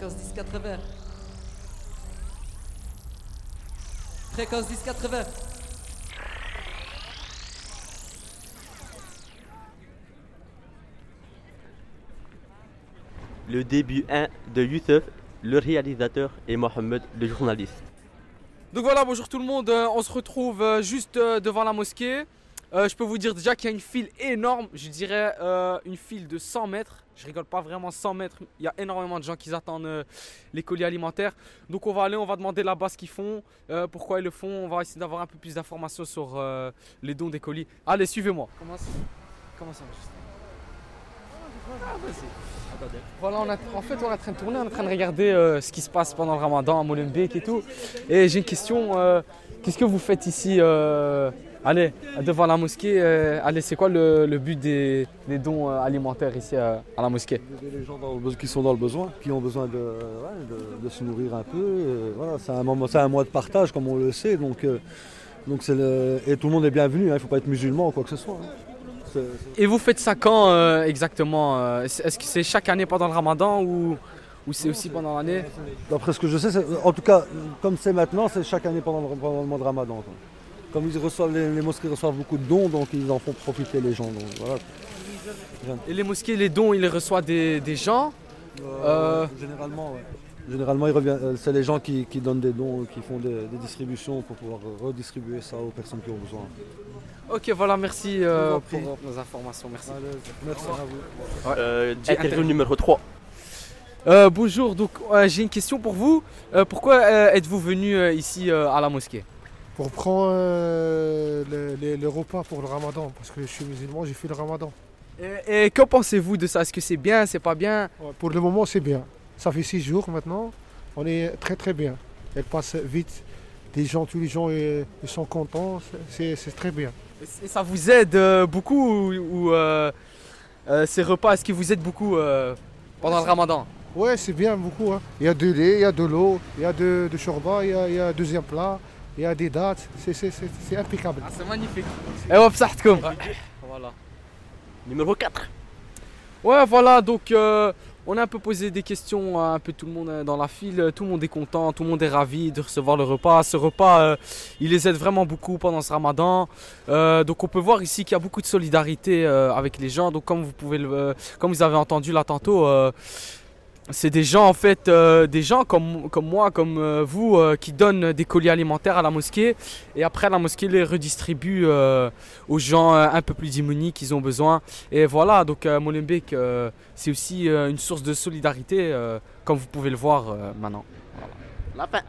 Fréquence 1080. Fréquence 1080. Le début 1 de Youssef, le réalisateur, et Mohamed, le journaliste. Donc voilà, bonjour tout le monde. Euh, on se retrouve euh, juste euh, devant la mosquée. Euh, je peux vous dire déjà qu'il y a une file énorme. Je dirais euh, une file de 100 mètres. Je rigole pas vraiment 100 mètres. Il y a énormément de gens qui attendent euh, les colis alimentaires. Donc on va aller, on va demander là-bas ce qu'ils font, pourquoi ils le font. On va essayer d'avoir un peu plus d'informations sur les dons des colis. Allez, suivez-moi. Comment comment ça marche? Ah. Voilà, on a- en fait, on est en train de tourner, on est en train de regarder ce qui se passe pendant le ramadan à Molenbeek et tout. Et j'ai une question. Qu'est-ce que vous faites ici Allez, devant la mosquée. euh, allez, c'est quoi le, le but des, des dons euh, alimentaires ici euh, à la mosquée? Aider les gens dans le besoin- qui sont dans le besoin, qui ont besoin de, ouais, de- de se nourrir un peu. euh, voilà, c'est un moment, c'est un mois de partage, comme on le sait. Donc, euh, donc c'est le- et tout le monde est bienvenu. hein, Il ne faut pas être musulman ou quoi que ce soit. hein. Et vous faites ça quand exactement Est-ce que c'est chaque année pendant le ramadan ou, ou c'est aussi pendant l'année? D'après ce que je sais, c'est- en tout cas, comme c'est maintenant, c'est chaque année pendant le, pendant le mois de Ramadan. quoi. Comme ils reçoivent, les, les mosquées reçoivent beaucoup de dons, donc ils en font profiter les gens. Donc, voilà. Et les mosquées, les dons, ils les reçoivent des, des gens Euh, Généralement, ouais. Généralement, ils reviennent- euh, c'est les gens qui, qui donnent des dons, qui font des, des distributions pour pouvoir redistribuer ça aux personnes qui ont besoin. Ok, voilà, merci euh, pour nos informations. Merci. Merci à vous. Euh, Et interview interview. numéro 3. Euh, bonjour, donc euh, j'ai une question pour vous. Euh, pourquoi euh, êtes-vous venu euh, ici euh, à la mosquée? Pour prendre euh, le, repas pour le ramadan, parce que je suis musulman, j'ai fait le ramadan. Et, et qu'en pensez-vous de ça? Est-ce que c'est bien, c'est pas bien? Ouais, Pour le moment, c'est bien. Ça fait six jours maintenant, on est très très bien. Elle passe vite, les gens, tous les gens euh, ils sont contents, c'est c'est très bien. Et ça vous aide euh, beaucoup ou, ou, euh, euh, ces repas, est-ce qu'ils vous aident beaucoup pendant le ramadan? Ouais, c'est bien beaucoup. hein. Il y a de lait, il y a de l'eau, il y a de, de shorba, il y a, il y a un deuxième plat, il y a des dates, c'est- c'est c'est- c'est impeccable. Ah, c'est magnifique. Et hop, ça Voilà. Numéro 4. Ouais, voilà, donc euh, on a un peu posé des questions à un peu tout le monde euh, dans la file. Tout le monde est content, tout le monde est ravi de recevoir le repas. Ce repas, euh, il les aide vraiment beaucoup pendant ce ramadan. Euh, donc on peut voir ici qu'il y a beaucoup de solidarité euh, avec les gens. Donc comme vous pouvez le, euh, comme vous avez entendu là tantôt, euh, c'est des gens en fait, euh, des gens comme, comme moi, comme euh, vous, euh, qui donnent des colis alimentaires à la mosquée. Et après la mosquée les redistribue aux gens un peu plus démunis qui ont besoin. Et voilà, donc Molenbeek, c'est aussi une source de solidarité, comme vous pouvez le voir maintenant. La fin.